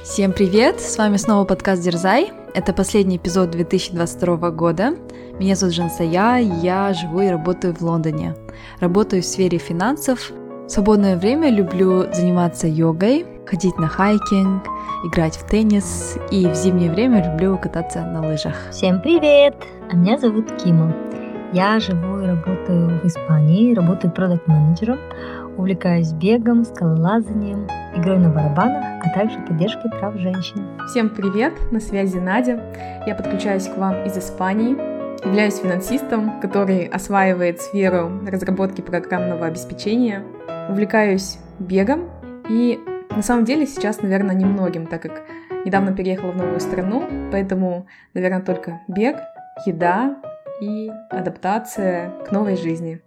Всем привет! С вами снова подкаст Дерзай. Это последний эпизод 2022 года. Меня зовут Жансая, я живу и работаю в Лондоне. Работаю в сфере финансов. В свободное время люблю заниматься йогой, ходить на хайкинг, играть в теннис и в зимнее время люблю кататься на лыжах. Всем привет! А меня зовут Кима. Я живу и работаю в Испании, работаю продукт-менеджером, увлекаюсь бегом, скалолазанием, игрой на барабанах, а также поддержкой прав женщин. Всем привет! На связи Надя. Я подключаюсь к вам из Испании. Являюсь финансистом, который осваивает сферу разработки программного обеспечения. Увлекаюсь бегом и на самом деле сейчас, наверное, немногим, так как недавно переехала в новую страну, поэтому, наверное, только бег, еда и адаптация к новой жизни.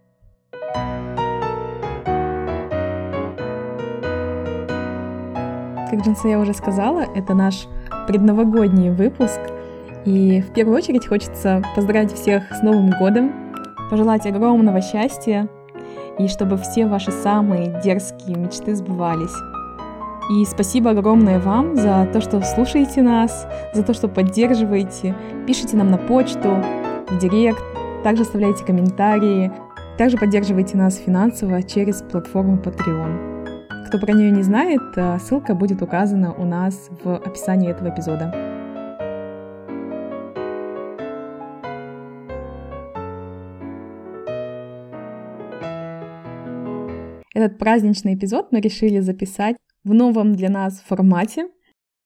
Как Джинса я уже сказала, это наш предновогодний выпуск. И в первую очередь хочется поздравить всех с Новым годом, пожелать огромного счастья и чтобы все ваши самые дерзкие мечты сбывались. И спасибо огромное вам за то, что слушаете нас, за то, что поддерживаете, пишите нам на почту, в директ, также оставляйте комментарии, также поддерживайте нас финансово через платформу Patreon. Кто про нее не знает, э, ссылка будет указана у нас в описании этого эпизода. Этот праздничный эпизод мы решили записать в новом для нас формате,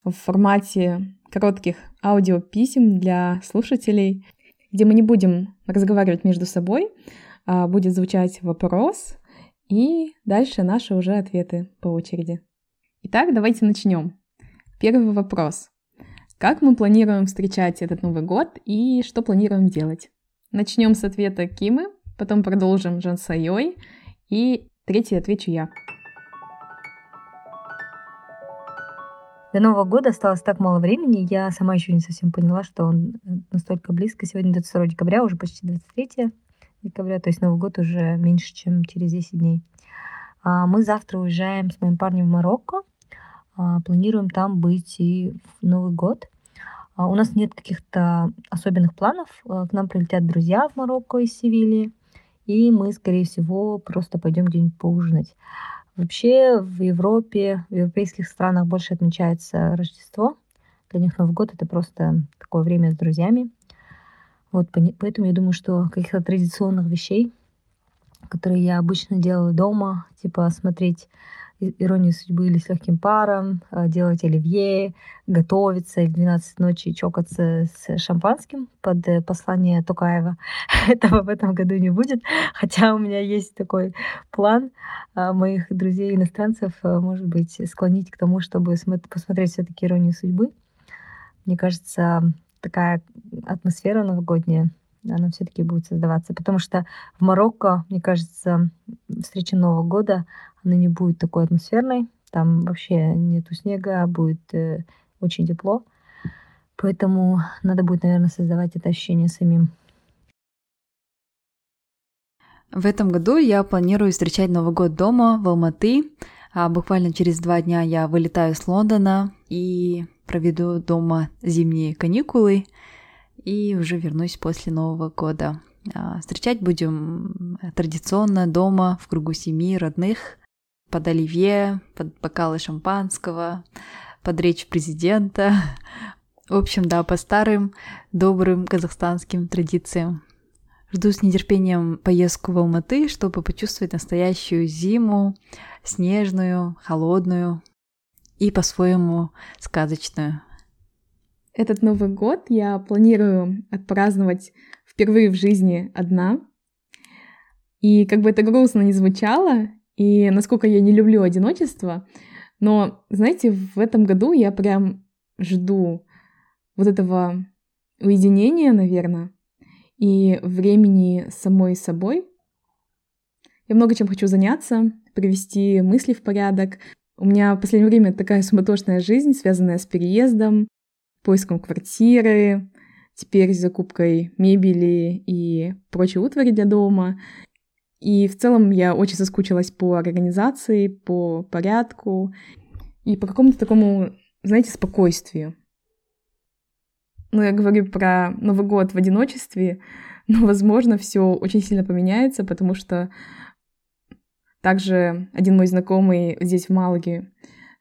в формате коротких аудиописем для слушателей, где мы не будем разговаривать между собой, а будет звучать вопрос, и дальше наши уже ответы по очереди. Итак, давайте начнем. Первый вопрос. Как мы планируем встречать этот Новый год и что планируем делать? Начнем с ответа Кимы, потом продолжим Жансайой и третий отвечу я. До Нового года осталось так мало времени, я сама еще не совсем поняла, что он настолько близко. Сегодня 22 декабря, уже почти 23 декабря, то есть Новый год уже меньше, чем через 10 дней. А мы завтра уезжаем с моим парнем в Марокко. А, планируем там быть и в Новый год. А, у нас нет каких-то особенных планов. К нам прилетят друзья в Марокко из Севильи. И мы, скорее всего, просто пойдем где-нибудь поужинать. Вообще в Европе, в европейских странах больше отмечается Рождество. Для них Новый год это просто такое время с друзьями. Вот, поэтому я думаю, что каких-то традиционных вещей, которые я обычно делаю дома, типа смотреть «Иронию судьбы» или «С легким паром», а, делать оливье, готовиться и в 12 ночи чокаться с шампанским под э, послание Токаева. Этого в этом году не будет, хотя у меня есть такой план а, моих друзей-иностранцев, а, может быть, склонить к тому, чтобы посмотреть все таки «Иронию судьбы». Мне кажется, такая атмосфера новогодняя, она все-таки будет создаваться. Потому что в Марокко, мне кажется, встреча Нового года, она не будет такой атмосферной. Там вообще нету снега, будет э, очень тепло. Поэтому надо будет, наверное, создавать это ощущение самим. В этом году я планирую встречать Новый год дома в Алматы. А буквально через два дня я вылетаю с Лондона и проведу дома зимние каникулы и уже вернусь после Нового года. А, встречать будем традиционно дома, в кругу семьи, родных, под оливье, под бокалы шампанского, под речь президента. В общем, да, по старым добрым казахстанским традициям. Жду с нетерпением поездку в Алматы, чтобы почувствовать настоящую зиму, снежную, холодную, и по-своему сказочную. Этот Новый год я планирую отпраздновать впервые в жизни одна. И как бы это грустно не звучало, и насколько я не люблю одиночество, но, знаете, в этом году я прям жду вот этого уединения, наверное, и времени самой собой. Я много чем хочу заняться, привести мысли в порядок, у меня в последнее время такая суматошная жизнь, связанная с переездом, поиском квартиры, теперь с закупкой мебели и прочей утвари для дома. И в целом я очень соскучилась по организации, по порядку и по какому-то такому знаете, спокойствию. Ну, я говорю про Новый год в одиночестве, но, возможно, все очень сильно поменяется, потому что также один мой знакомый здесь в Малаге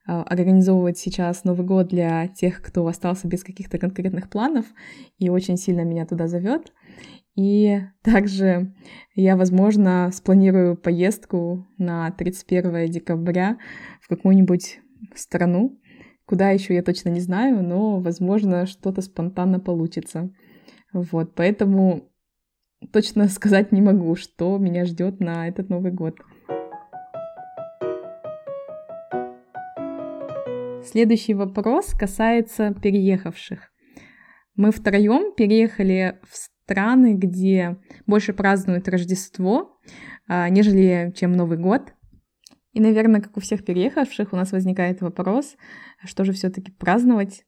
а, организовывает сейчас Новый год для тех, кто остался без каких-то конкретных планов, и очень сильно меня туда зовет. И также я, возможно, спланирую поездку на 31 декабря в какую-нибудь страну, куда еще я точно не знаю, но, возможно, что-то спонтанно получится. Вот, поэтому точно сказать не могу, что меня ждет на этот Новый год. Следующий вопрос касается переехавших. Мы втроем переехали в страны, где больше празднуют Рождество, а, нежели чем Новый год. И, наверное, как у всех переехавших, у нас возникает вопрос, что же все-таки праздновать?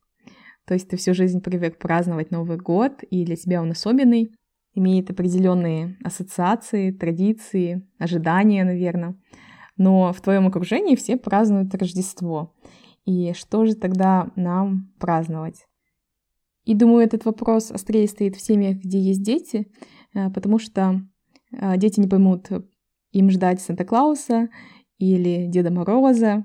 То есть ты всю жизнь привык праздновать Новый год, и для тебя он особенный, имеет определенные ассоциации, традиции, ожидания, наверное. Но в твоем окружении все празднуют Рождество. И что же тогда нам праздновать? И думаю, этот вопрос острее стоит в семьях, где есть дети, э, потому что э, дети не поймут, им ждать Санта-Клауса или Деда Мороза,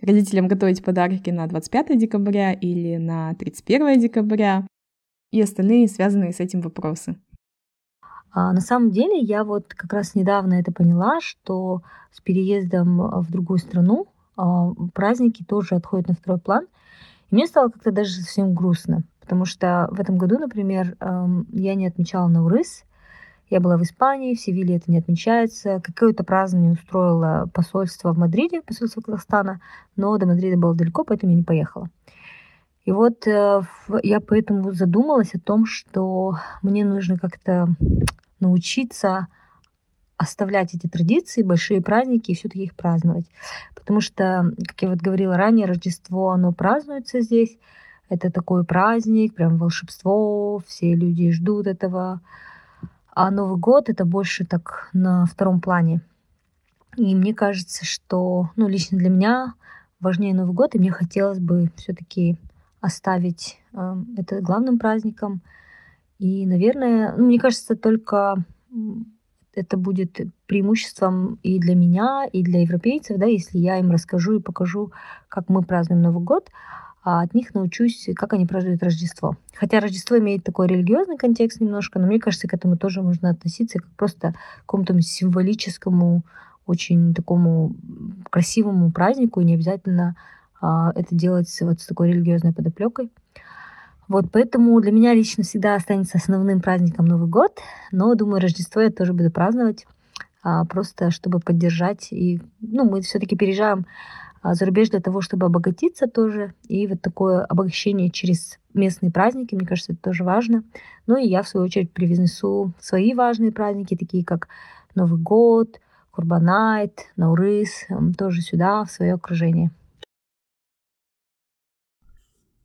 родителям готовить подарки на 25 декабря или на 31 декабря и остальные связанные с этим вопросы. А на самом деле я вот как раз недавно это поняла, что с переездом в другую страну а, праздники тоже отходят на второй план. И мне стало как-то даже совсем грустно, потому что в этом году, например, я не отмечала Наурыз, я была в Испании, в Севиле это не отмечается. Какое-то празднование устроило посольство в Мадриде, посольство Казахстана, но до Мадрида было далеко, поэтому я не поехала. И вот э, я поэтому задумалась о том, что мне нужно как-то научиться оставлять эти традиции, большие праздники и все-таки их праздновать. Потому что, как я вот говорила ранее, Рождество, оно празднуется здесь. Это такой праздник, прям волшебство, все люди ждут этого. А Новый год это больше так на втором плане. И мне кажется, что, ну, лично для меня важнее Новый год, и мне хотелось бы все-таки оставить э, это главным праздником. И, наверное, ну, мне кажется, только это будет преимуществом и для меня, и для европейцев, да, если я им расскажу и покажу, как мы празднуем Новый год, а от них научусь, как они празднуют Рождество. Хотя Рождество имеет такой религиозный контекст немножко, но мне кажется, к этому тоже можно относиться как просто к какому-то символическому, очень такому красивому празднику, и не обязательно а, это делать вот с такой религиозной подоплекой. Вот, поэтому для меня лично всегда останется основным праздником Новый год, но, думаю, Рождество я тоже буду праздновать, а, просто чтобы поддержать. И, ну, мы все-таки переезжаем за рубеж для того, чтобы обогатиться тоже. И вот такое обогащение через местные праздники, мне кажется, это тоже важно. Ну и я, в свою очередь, привнесу свои важные праздники, такие как Новый год, Курбанайт, Наурыз, тоже сюда, в свое окружение.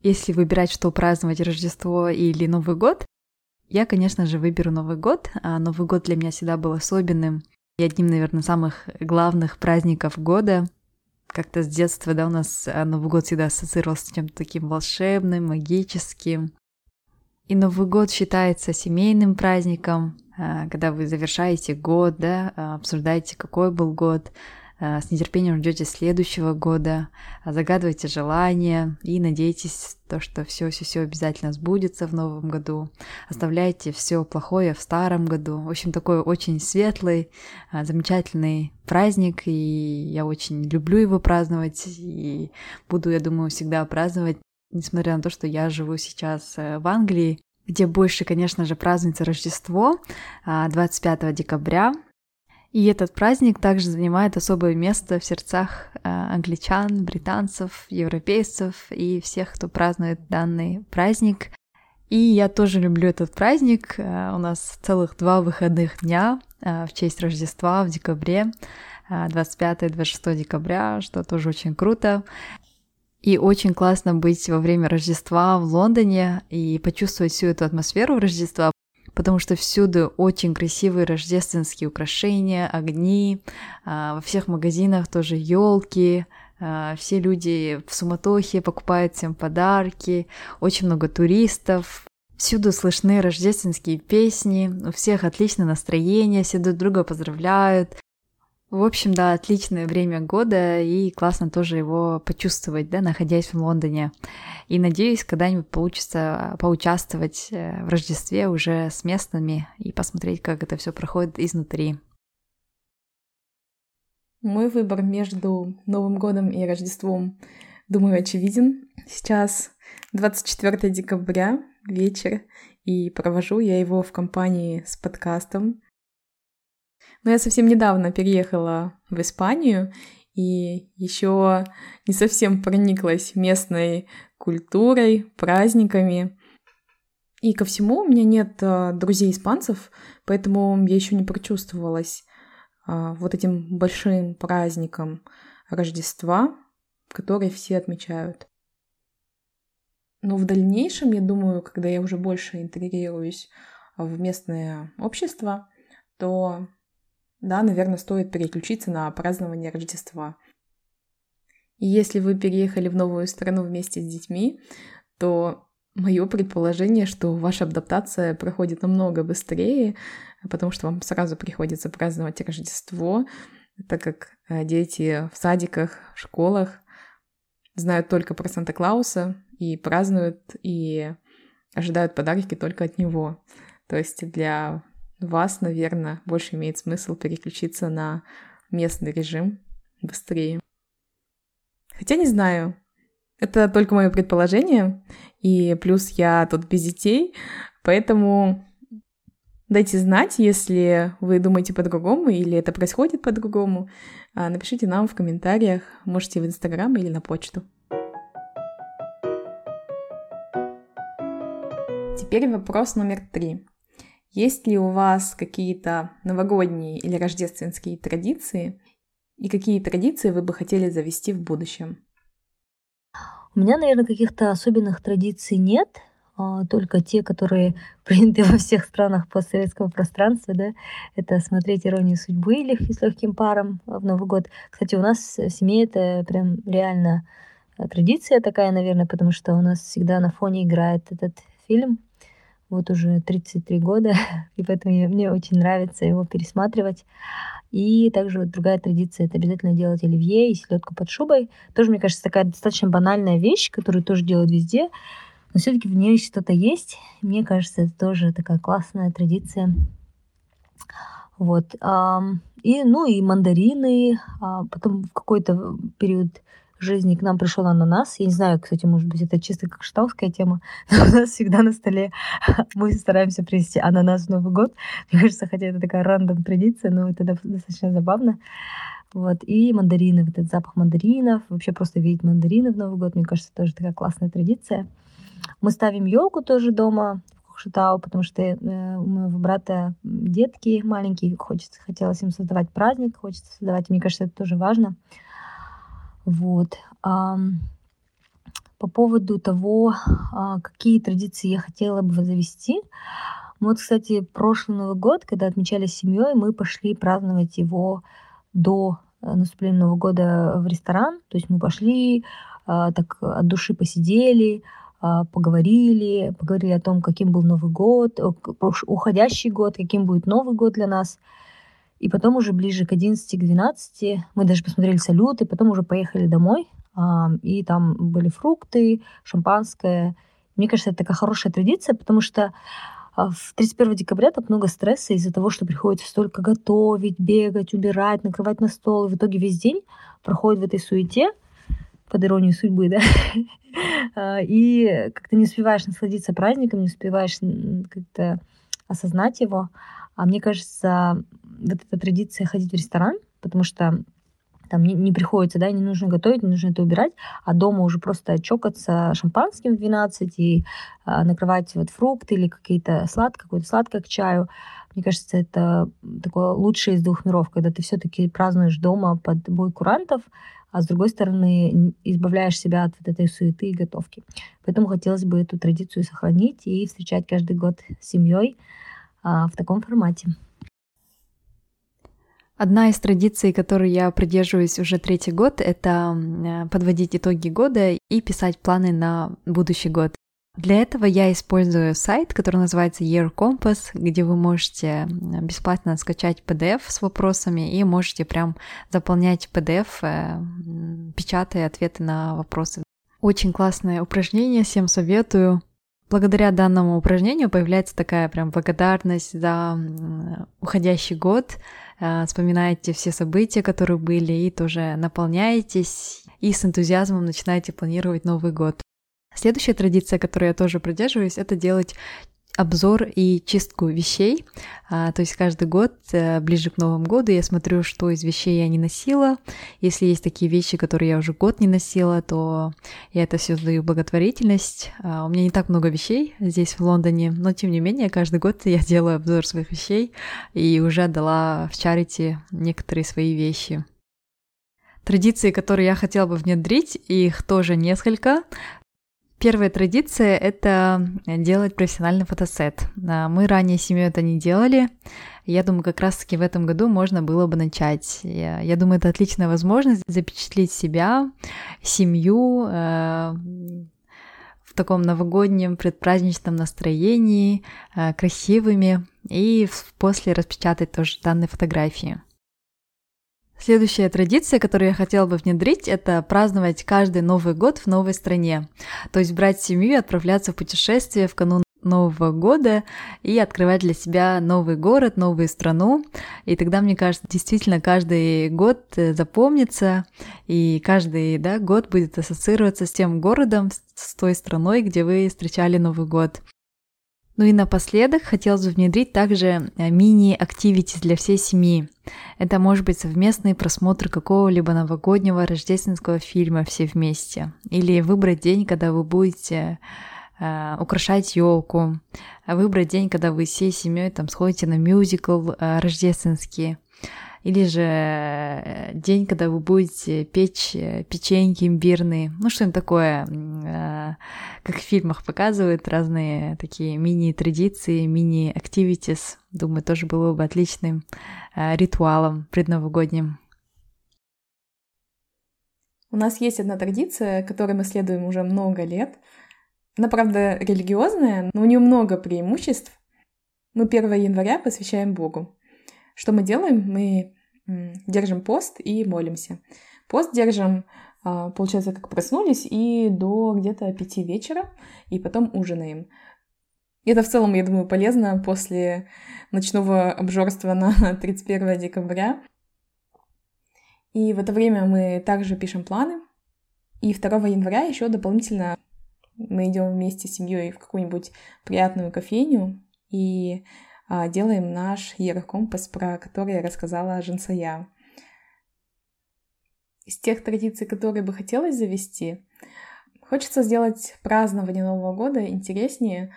Если выбирать, что праздновать Рождество или Новый год, я, конечно же, выберу Новый год. А Новый год для меня всегда был особенным и одним, наверное, самых главных праздников года. Как-то с детства, да, у нас а, Новый год всегда ассоциировался с чем-то таким волшебным, магическим. И Новый год считается семейным праздником, а, когда вы завершаете год, да, обсуждаете, какой был год, с нетерпением ждете следующего года, э, загадывайте желания и надейтесь то, что все, все, все обязательно сбудется в новом году. Оставляйте все плохое в старом году. В общем, такой очень светлый, э, замечательный праздник, и я очень люблю его праздновать, и буду, я думаю, всегда праздновать, несмотря на то, что я живу сейчас в Англии, где больше, конечно же, празднуется Рождество 25 декабря, и этот праздник также занимает особое место в сердцах э, англичан, британцев, европейцев и всех, кто празднует данный праздник. И я тоже люблю этот праздник. Э, у нас целых два выходных дня э, в честь Рождества в декабре, 25 и 26 декабря, что тоже очень круто. И очень классно быть во время Рождества в Лондоне и почувствовать всю эту атмосферу Рождества, потому что всюду очень красивые рождественские украшения, огни, а, во всех магазинах тоже елки, А, все люди в суматохе покупают всем подарки, очень много туристов, Всюду слышны рождественские песни, у всех отличное настроение, все друг друга поздравляют. В общем, да, отличное время года, и классно тоже его почувствовать, да, находясь в Лондоне. И надеюсь, когда-нибудь получится поучаствовать э, в Рождестве уже с местными и посмотреть, как это все проходит изнутри. Мой выбор между Новым годом и Рождеством, думаю, очевиден. Сейчас 24 декабря, вечер, и провожу я его в компании с подкастом. Но я совсем недавно переехала в Испанию и еще не совсем прониклась местной культурой, праздниками. И ко всему у меня нет а, друзей испанцев, поэтому я еще не прочувствовалась а, вот этим большим праздником Рождества, который все отмечают. Но в дальнейшем, я думаю, когда я уже больше интегрируюсь в местное общество, то, да, наверное, стоит переключиться на празднование Рождества. И если вы переехали в новую страну вместе с детьми, то мое предположение, что ваша адаптация проходит намного быстрее, потому что вам сразу приходится праздновать Рождество, так как э, дети в садиках, в школах знают только про Санта-Клауса и празднуют и ожидают подарки только от него. То есть для вас, наверное, больше имеет смысл переключиться на местный режим быстрее. Хотя не знаю, это только мое предположение, и плюс я тут без детей, поэтому дайте знать, если вы думаете по-другому или это происходит по-другому. А, напишите нам в комментариях, можете в Инстаграм или на почту. Теперь вопрос номер три. Есть ли у вас какие-то новогодние или рождественские традиции, и какие традиции вы бы хотели завести в будущем? У меня, наверное, каких-то особенных традиций нет, а, только те, которые приняты во всех странах постсоветского пространства, да, это смотреть «Иронию судьбы» или «С легким паром» в Новый год. Кстати, у нас в семье это прям реально э, традиция такая, наверное, потому что у нас всегда на фоне играет этот фильм вот уже 33 года, и поэтому мне очень нравится его пересматривать. И также другая традиция — это обязательно делать оливье и селедку под шубой. Тоже, мне кажется, такая достаточно банальная вещь, которую тоже делают везде, но все-таки в ней что-то есть. Мне кажется, это тоже такая классная традиция. Вот. И, ну, и мандарины. А потом в какой-то период жизни к нам пришел ананас. Я не знаю, кстати, может быть, это чисто как штауская тема, но у нас всегда на столе мы стараемся привезти ананас в Новый год. Мне кажется, хотя это такая рандом традиция, но это достаточно забавно. Вот, и мандарины, вот этот запах мандаринов, вообще просто видеть мандарины в Новый год, мне кажется, тоже такая классная традиция. Мы ставим елку тоже дома Кукшетау, потому что э, у моего брата детки маленькие, хочется, хотелось им создавать праздник, хочется создавать, мне кажется, это тоже важно. Вот. А, по поводу того, а, какие традиции я хотела бы завести. Вот, кстати, прошлый Новый год, когда отмечали с семьей, мы пошли праздновать его до э, наступления Нового года в ресторан. То есть мы пошли, а, так от души посидели, поговорили, поговорили о том, каким был Новый год, уходящий год, каким будет Новый год для нас. И потом уже ближе к 11, к 12 мы даже посмотрели салюты, потом уже поехали домой, а, и там были фрукты, шампанское. Мне кажется, это такая хорошая традиция, потому что а, в 31 декабря так много стресса из-за того, что приходится столько готовить, бегать, убирать, накрывать на стол. И в итоге весь день проходит в этой суете, под иронию судьбы, да, а, и как-то не успеваешь насладиться праздником, не успеваешь как-то осознать его. А мне кажется, вот эта традиция ходить в ресторан, потому что там не, не приходится, да, не нужно готовить, не нужно это убирать, а дома уже просто чокаться шампанским в 12 и а, накрывать вот фрукты или какие-то сладкое, какое-то сладкое к чаю. Мне кажется, это такое лучшее из двух миров, когда ты все-таки празднуешь дома под бой курантов, а с другой стороны избавляешь себя от вот этой суеты и готовки. Поэтому хотелось бы эту традицию сохранить и встречать каждый год с семьей в таком формате. Одна из традиций, которой я придерживаюсь уже третий год, это э, подводить итоги года и писать планы на будущий год. Для этого я использую сайт, который называется Year Compass, где вы можете бесплатно скачать PDF с вопросами и можете прям заполнять PDF, э, печатая ответы на вопросы. Очень классное упражнение, всем советую. Благодаря данному упражнению появляется такая прям благодарность за уходящий год, э, вспоминаете все события, которые были, и тоже наполняетесь, и с энтузиазмом начинаете планировать Новый год. Следующая традиция, которой я тоже придерживаюсь, это делать обзор и чистку вещей. А, то есть каждый год, а, ближе к Новому году, я смотрю, что из вещей я не носила. Если есть такие вещи, которые я уже год не носила, то я это все сдаю в благотворительность. А, у меня не так много вещей здесь, в Лондоне, но тем не менее, каждый год я делаю обзор своих вещей и уже отдала в чарити некоторые свои вещи. Традиции, которые я хотела бы внедрить, их тоже несколько. Первая традиция — это делать профессиональный фотосет. А, мы ранее семью это не делали. Я думаю, как раз-таки в этом году можно было бы начать. Я, думаю, это отличная возможность запечатлеть себя, семью э, в таком новогоднем предпраздничном настроении, э, красивыми, и после распечатать тоже данные фотографии. Следующая традиция, которую я хотела бы внедрить, это праздновать каждый Новый год в новой стране. То есть брать семью и отправляться в путешествие в канун Нового года и открывать для себя новый город, новую страну. И тогда, мне кажется, действительно каждый год э, запомнится, и каждый да, год будет ассоциироваться с тем городом, с той страной, где вы встречали Новый год. Ну и напоследок хотелось бы внедрить также э, мини-активити для всей семьи. Это может быть совместный просмотр какого-либо новогоднего рождественского фильма все вместе. Или выбрать день, когда вы будете э, украшать елку. Выбрать день, когда вы всей семьей там сходите на мюзикл э, рождественский или же э, день, когда вы будете печь э, печеньки имбирные, ну что-нибудь такое, э, как в фильмах показывают, разные такие мини-традиции, мини-активитис, думаю, тоже было бы отличным ритуалом предновогодним. У нас есть одна традиция, которой мы следуем уже много лет. Она, правда, религиозная, но у нее много преимуществ. Мы 1 января посвящаем Богу. Что мы делаем? Мы держим пост и молимся. Пост держим, а, получается, как проснулись, и до где-то пяти вечера, и потом ужинаем. Это в целом, я думаю, полезно после ночного обжорства на 31 декабря. И в это время мы также пишем планы. И 2 января еще дополнительно мы идем вместе с семьей в какую-нибудь приятную кофейню и делаем наш Ерокомпас, про который я рассказала Женсая. Из тех традиций, которые бы хотелось завести, хочется сделать празднование Нового года интереснее.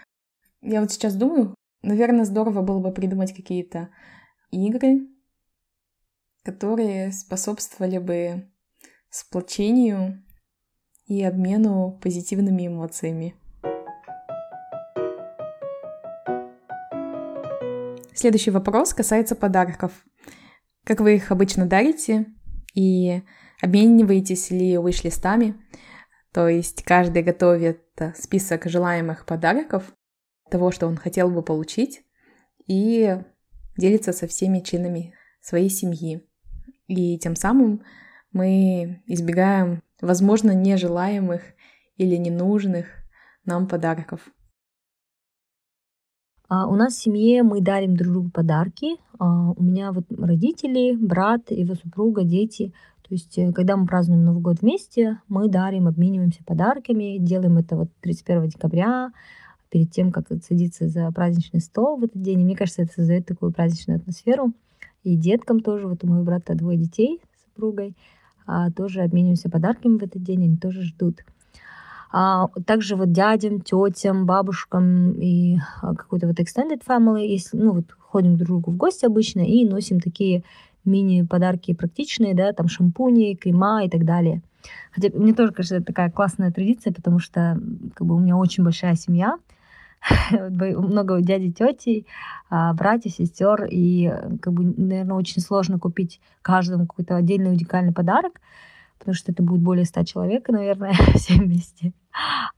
Я вот сейчас думаю, наверное, здорово было бы придумать какие-то игры, которые способствовали бы сплочению и обмену позитивными эмоциями. Следующий вопрос касается подарков. Как вы их обычно дарите и обмениваетесь ли виш-листами? То есть каждый готовит список желаемых подарков, того, что он хотел бы получить, и делится со всеми членами своей семьи. И тем самым мы избегаем, возможно, нежелаемых или ненужных нам подарков. А у нас в семье мы дарим друг другу подарки. А у меня вот родители, брат, его супруга, дети. То есть, э, когда мы празднуем Новый год вместе, мы дарим, обмениваемся подарками, делаем это вот 31 декабря, перед тем, как садиться за праздничный стол в этот день. И мне кажется, это создает такую праздничную атмосферу. И деткам тоже, вот у моего брата двое детей с супругой, а, тоже обмениваемся подарками в этот день, они тоже ждут. А также вот дядям, тетям, бабушкам и а, какой-то вот extended family, если, ну вот ходим друг к другу в гости обычно и носим такие мини-подарки практичные, да, там шампуни, крема и так далее. Хотя мне тоже кажется, это такая классная традиция, потому что как бы у меня очень большая семья, много дядей, тети, а, братьев, сестер, и э, как бы, наверное, очень сложно купить каждому какой-то отдельный уникальный подарок, потому что это будет более ста человек, наверное, все вместе.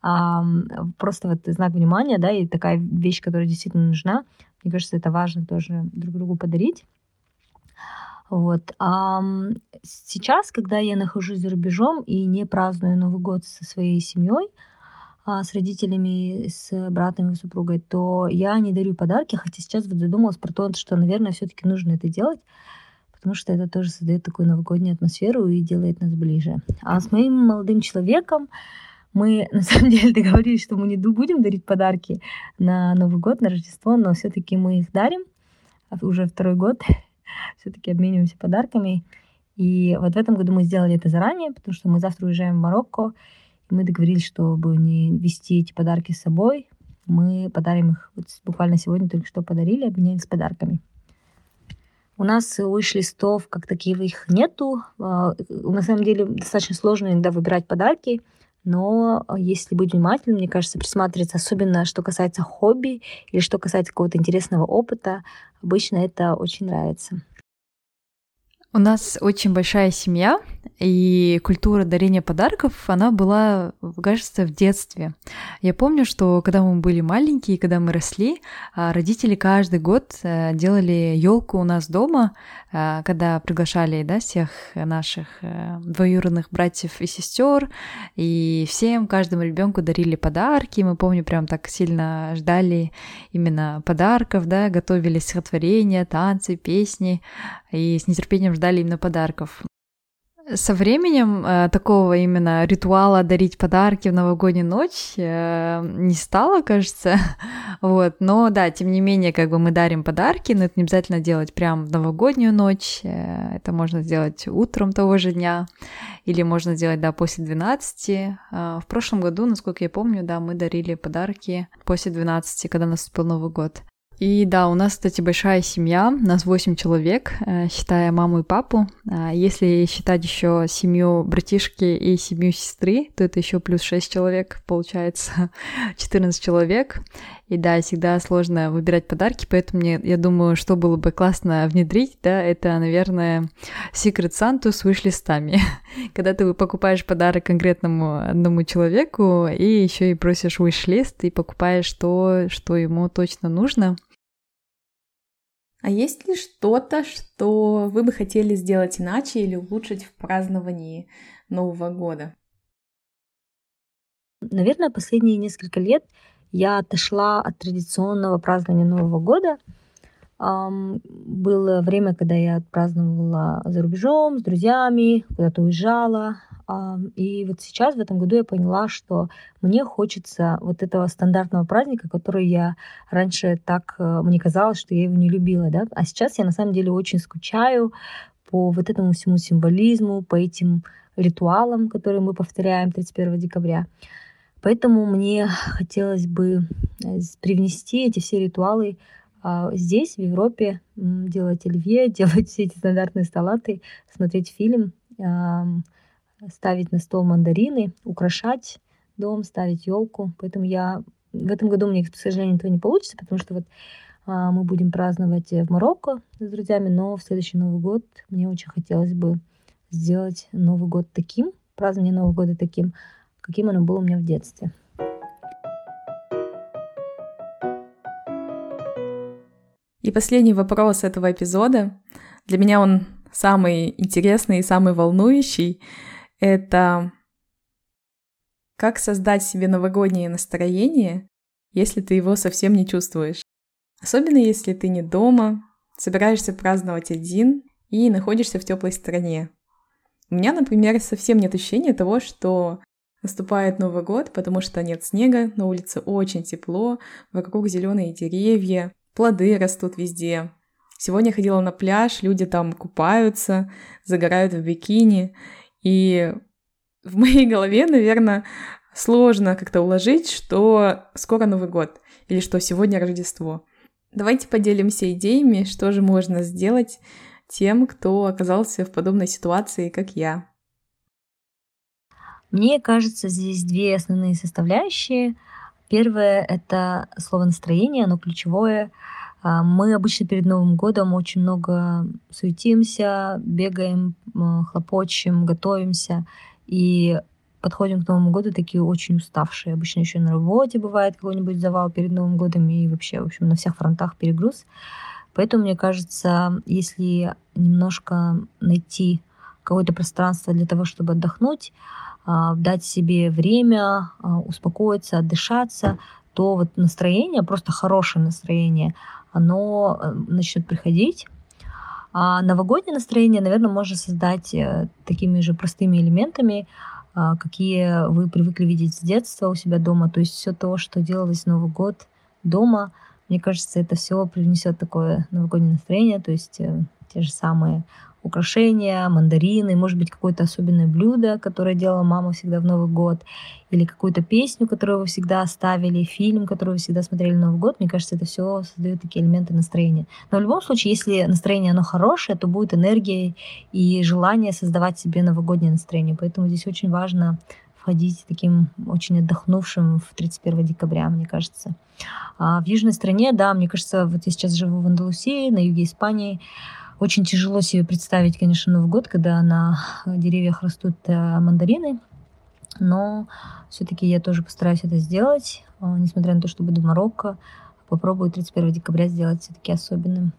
А, просто вот знак внимания, да, и такая вещь, которая действительно нужна. Мне кажется, это важно тоже друг другу подарить. Вот. А сейчас, когда я нахожусь за рубежом и не праздную Новый год со своей семьей, а, с родителями, с братом и супругой, то я не дарю подарки, хотя сейчас вот задумалась про то, что, наверное, все-таки нужно это делать, потому что это тоже создает такую новогоднюю атмосферу и делает нас ближе. А с моим молодым человеком мы на самом деле договорились, что мы не будем дарить подарки на Новый год, на Рождество, но все-таки мы их дарим уже второй год все-таки обмениваемся подарками. И вот в этом году мы сделали это заранее, потому что мы завтра уезжаем в Марокко. И мы договорились, чтобы не вести эти подарки с собой. Мы подарим их вот буквально сегодня только что подарили, обменялись подарками. У нас уиш-листов как таких нету. А, на самом деле достаточно сложно иногда выбирать подарки, но если быть внимательным, мне кажется, присматриваться, особенно что касается хобби или что касается какого-то интересного опыта, обычно это очень нравится. У нас очень большая семья, и культура дарения подарков, она была, кажется, в детстве. Я помню, что когда мы были маленькие, когда мы росли, а, родители каждый год э, делали елку у нас дома, э, когда приглашали да, всех наших э, двоюродных братьев и сестер, и всем, каждому ребенку дарили подарки. Мы, помню, прям так сильно ждали именно подарков, да, готовили стихотворения, танцы, песни, и с нетерпением ждали именно подарков. Со временем э, такого именно ритуала дарить подарки в новогоднюю ночь э, не стало, кажется. вот, но да, тем не менее, как бы мы дарим подарки, но это не обязательно делать прям в новогоднюю ночь. Э, это можно сделать утром того же дня, или можно сделать, да, после 12. Э, в прошлом году, насколько я помню, да, мы дарили подарки после 12, когда наступил Новый год. И да, у нас, кстати, большая семья, нас 8 человек, э, считая маму и папу. А если считать еще семью братишки и семью сестры, то это еще плюс 6 человек, получается 14 человек. И да, всегда сложно выбирать подарки, поэтому мне, я думаю, что было бы классно внедрить, да, это, наверное, Secret Santa с виш-листами. Когда ты покупаешь подарок конкретному одному человеку и еще и просишь виш-лист и покупаешь то, что ему точно нужно. А есть ли что-то, что вы бы хотели сделать иначе или улучшить в праздновании Нового года? Наверное, последние несколько лет я отошла от традиционного празднования Нового года. Было время, когда я праздновала за рубежом, с друзьями, куда-то уезжала, и вот сейчас, в этом году, я поняла, что мне хочется вот этого стандартного праздника, который я раньше так, э, мне казалось, что я его не любила, да, а сейчас я на самом деле очень скучаю по вот этому всему символизму, по этим ритуалам, которые мы повторяем 31 декабря. Поэтому мне хотелось бы э, привнести эти все ритуалы а, здесь, в Европе, делать оливье, делать все эти стандартные салаты, смотреть фильм, ставить на стол мандарины, украшать дом, ставить елку. Поэтому я в этом году мне, к сожалению, этого не получится, потому что вот а, мы будем праздновать в Марокко с друзьями, но в следующий Новый год мне очень хотелось бы сделать Новый год таким, празднование Нового года таким, каким оно было у меня в детстве. И последний вопрос этого эпизода. Для меня он самый интересный и самый волнующий это как создать себе новогоднее настроение, если ты его совсем не чувствуешь. Особенно если ты не дома, собираешься праздновать один и находишься в теплой стране. У меня, например, совсем нет ощущения того, что наступает Новый год, потому что нет снега, на улице очень тепло, вокруг зеленые деревья, плоды растут везде. Сегодня ходила на пляж, люди там купаются, загорают в бикини, и в моей голове, наверное, сложно как-то уложить, что скоро Новый год или что сегодня Рождество. Давайте поделимся идеями, что же можно сделать тем, кто оказался в подобной ситуации, как я. Мне кажется, здесь две основные составляющие. Первое — это слово «настроение», оно ключевое. А, мы обычно перед Новым годом очень много суетимся, бегаем, хлопочем, готовимся. И подходим к Новому году такие очень уставшие. Обычно еще на работе бывает какой-нибудь завал перед Новым годом и вообще, в общем, на всех фронтах перегруз. Поэтому, мне кажется, если немножко найти какое-то пространство для того, чтобы отдохнуть, а, дать себе время, а, успокоиться, отдышаться, то вот настроение, просто хорошее настроение, оно э, начнет приходить. А новогоднее настроение, наверное, можно создать э, такими же простыми элементами, а, какие вы привыкли видеть с детства у себя дома. То есть все то, что делалось в Новый год дома, мне кажется, это все принесет такое новогоднее настроение. То есть э, те же самые украшения, мандарины, может быть, какое-то особенное блюдо, которое делала мама всегда в Новый год, или какую-то песню, которую вы всегда оставили, фильм, который вы всегда смотрели в Новый год. Мне кажется, это все создает такие элементы настроения. Но в любом случае, если настроение оно хорошее, то будет энергия и желание создавать себе новогоднее настроение. Поэтому здесь очень важно входить таким очень отдохнувшим в 31 декабря, мне кажется. А в южной стране, да, мне кажется, вот я сейчас живу в Андалусии, на юге Испании, очень тяжело себе представить, конечно, Новый год, когда на деревьях растут э, мандарины, но все-таки я тоже постараюсь это сделать, э, несмотря на то, что буду в Марокко, попробую 31 декабря сделать все-таки особенным.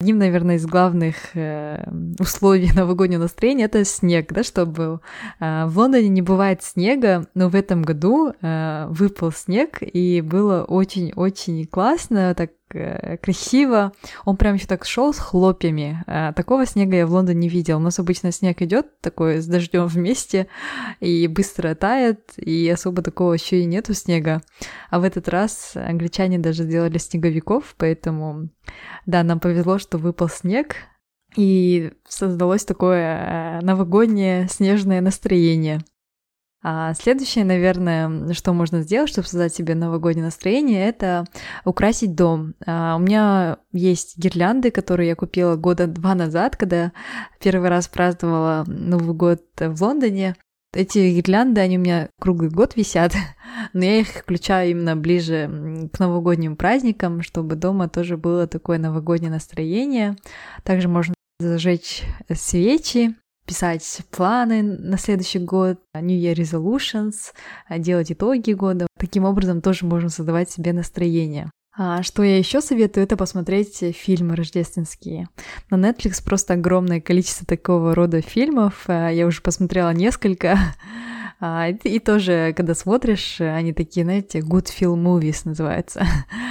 Одним, наверное, из главных э, условий новогоднего настроения это снег, да, чтобы э, в Лондоне не бывает снега, но в этом году э, выпал снег и было очень-очень классно, так красиво. Он прям еще так шел с хлопьями. Э, такого снега я в Лондоне не видел. У нас обычно снег идет такой с дождем вместе и быстро тает, и особо такого еще и нету снега. А в этот раз англичане даже сделали снеговиков, поэтому да, нам повезло, что выпал снег, и создалось такое э, новогоднее снежное настроение. А следующее, наверное, что можно сделать, чтобы создать себе новогоднее настроение, это украсить дом. А у меня есть гирлянды, которые я купила года два назад, когда первый раз праздновала Новый год в Лондоне. Эти гирлянды, они у меня круглый год висят, но я их включаю именно ближе к новогодним праздникам, чтобы дома тоже было такое новогоднее настроение. Также можно зажечь свечи, писать планы на следующий год, New Year Resolutions, делать итоги года. Таким образом тоже можем создавать себе настроение. А что я еще советую, это посмотреть фильмы рождественские. На Netflix просто огромное количество такого рода фильмов. А, я уже посмотрела несколько. А, и тоже, когда смотришь, они такие, знаете, good feel movies называются, а,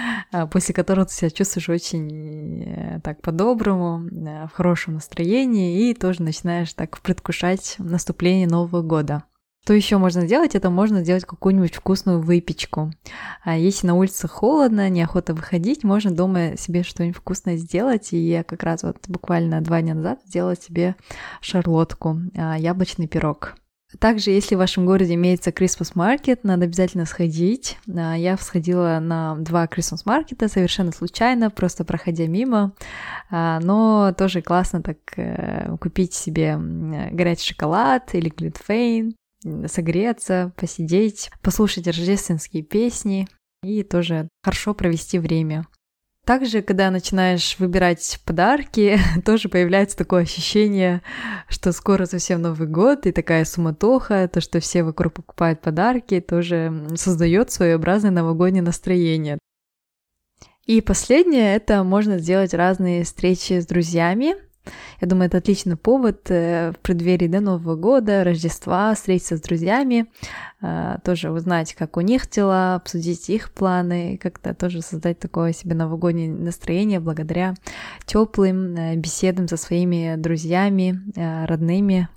после которых ты себя чувствуешь очень э, так по-доброму, э, в хорошем настроении, и тоже начинаешь так предвкушать наступление Нового года. Что еще можно сделать? Это можно сделать какую-нибудь вкусную выпечку. А если на улице холодно, неохота выходить, можно дома себе что-нибудь вкусное сделать. И я как раз вот буквально два дня назад сделала себе шарлотку, яблочный пирог. Также, если в вашем городе имеется Christmas Market, надо обязательно сходить. А, я сходила на два Christmas Market совершенно случайно, просто проходя мимо. А, но тоже классно так э, купить себе горячий шоколад или глинтвейн, согреться, посидеть, послушать рождественские песни и тоже хорошо провести время. Также, когда начинаешь выбирать подарки, тоже появляется такое ощущение, что скоро совсем Новый год, и такая суматоха, то, что все вокруг покупают подарки, тоже создает своеобразное новогоднее настроение. И последнее, это можно сделать разные встречи с друзьями, я думаю, это отличный повод э, в преддверии до Нового года, Рождества, встретиться с друзьями, э, тоже узнать, как у них дела, обсудить их планы, как-то тоже создать такое себе новогоднее настроение благодаря теплым э, беседам со своими друзьями, родными.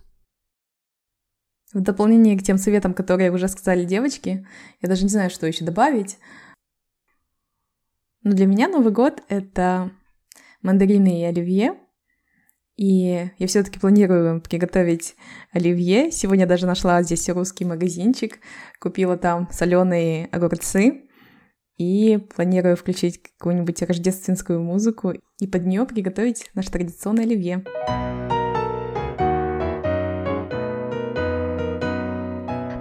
В дополнение к тем советам, которые уже сказали девочки, я даже не знаю, что еще добавить. Но для меня Новый год — это мандарины и оливье — и я все-таки планирую приготовить оливье. Сегодня даже нашла здесь русский магазинчик, купила там соленые огурцы и планирую включить какую-нибудь рождественскую музыку и под нее приготовить наш традиционный оливье.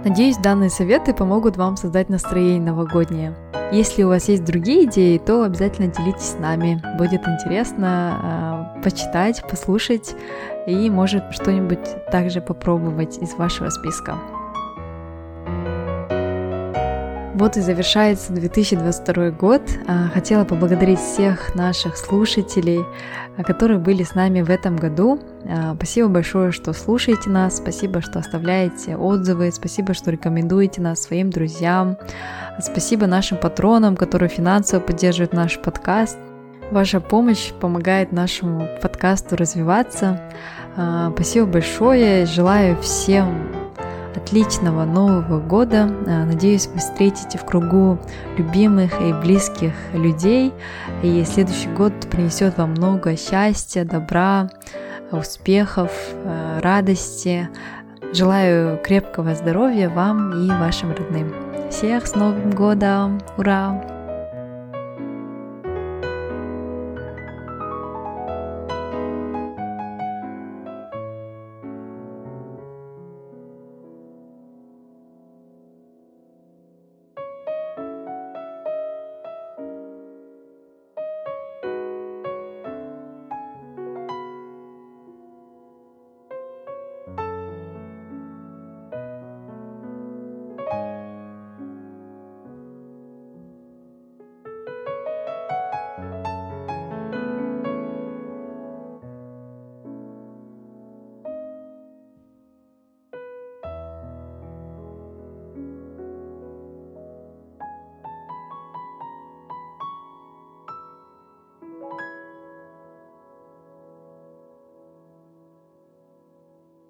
Надеюсь, данные советы помогут вам создать настроение новогоднее. Если у вас есть другие идеи, то обязательно делитесь с нами. Будет интересно э, почитать, послушать и может что-нибудь также попробовать из вашего списка. Вот и завершается 2022 год. А, хотела поблагодарить всех наших слушателей, а, которые были с нами в этом году. А, спасибо большое, что слушаете нас, спасибо, что оставляете отзывы, спасибо, что рекомендуете нас своим друзьям, спасибо нашим патронам, которые финансово поддерживают наш подкаст. Ваша помощь помогает нашему подкасту развиваться. Спасибо большое. Желаю всем отличного Нового года. А, надеюсь, вы встретите в кругу любимых и близких людей. И следующий год принесет вам много счастья, добра, успехов, а, радости. Желаю крепкого здоровья вам и вашим родным. Всех с Новым годом! Ура!